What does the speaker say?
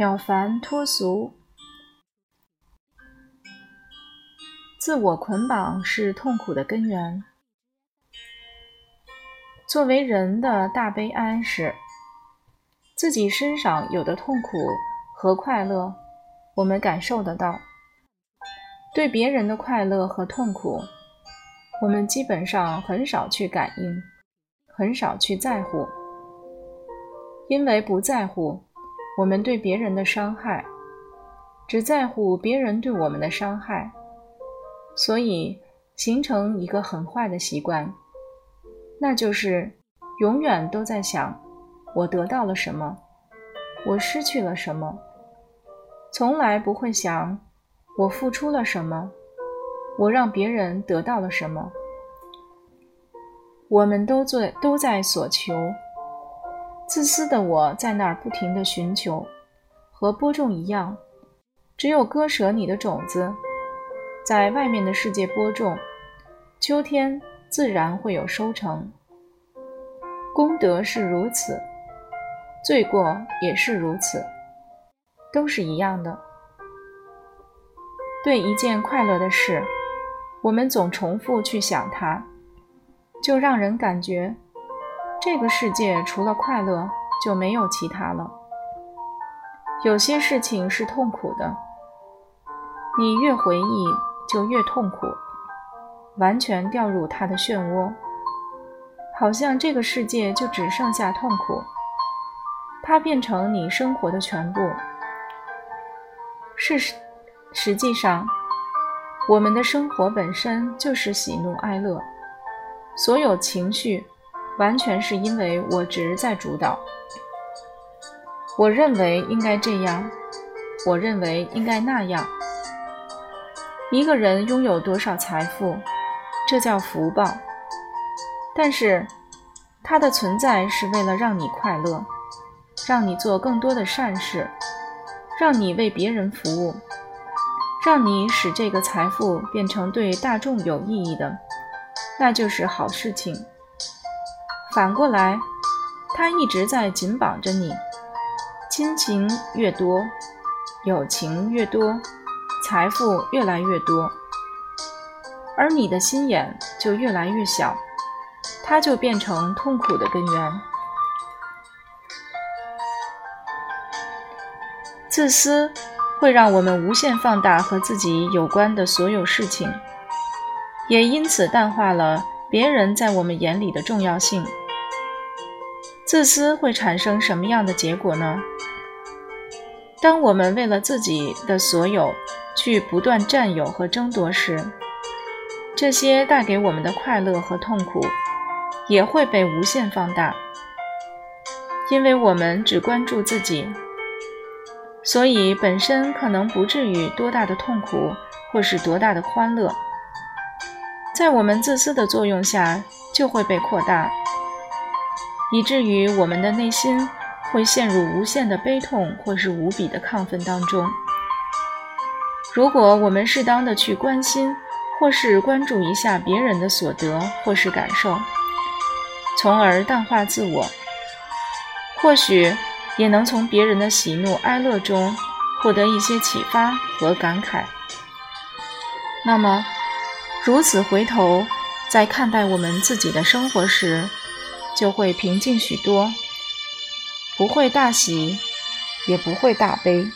了凡脱俗，自我捆绑是痛苦的根源。作为人的大悲哀是，自己身上有的痛苦和快乐，我们感受得到；对别人的快乐和痛苦，我们基本上很少去感应，很少去在乎，因为不在乎。我们对别人的伤害，只在乎别人对我们的伤害，所以形成一个很坏的习惯，那就是永远都在想我得到了什么，我失去了什么，从来不会想我付出了什么，我让别人得到了什么。我们都做都在所求。自私的我在那儿不停地寻求，和播种一样，只有割舍你的种子，在外面的世界播种，秋天自然会有收成。功德是如此，罪过也是如此，都是一样的。对一件快乐的事，我们总重复去想它，就让人感觉。这个世界除了快乐就没有其他了。有些事情是痛苦的，你越回忆就越痛苦，完全掉入它的漩涡，好像这个世界就只剩下痛苦，它变成你生活的全部。事实实际上，我们的生活本身就是喜怒哀乐，所有情绪。完全是因为我执在主导。我认为应该这样，我认为应该那样。一个人拥有多少财富，这叫福报。但是，它的存在是为了让你快乐，让你做更多的善事，让你为别人服务，让你使这个财富变成对大众有意义的，那就是好事情。反过来，他一直在紧绑着你。亲情越多，友情越多，财富越来越多，而你的心眼就越来越小，它就变成痛苦的根源。自私会让我们无限放大和自己有关的所有事情，也因此淡化了别人在我们眼里的重要性。自私会产生什么样的结果呢？当我们为了自己的所有去不断占有和争夺时，这些带给我们的快乐和痛苦也会被无限放大。因为我们只关注自己，所以本身可能不至于多大的痛苦或是多大的欢乐，在我们自私的作用下就会被扩大。以至于我们的内心会陷入无限的悲痛或是无比的亢奋当中。如果我们适当的去关心或是关注一下别人的所得或是感受，从而淡化自我，或许也能从别人的喜怒哀乐中获得一些启发和感慨。那么，如此回头在看待我们自己的生活时，就会平静许多，不会大喜，也不会大悲。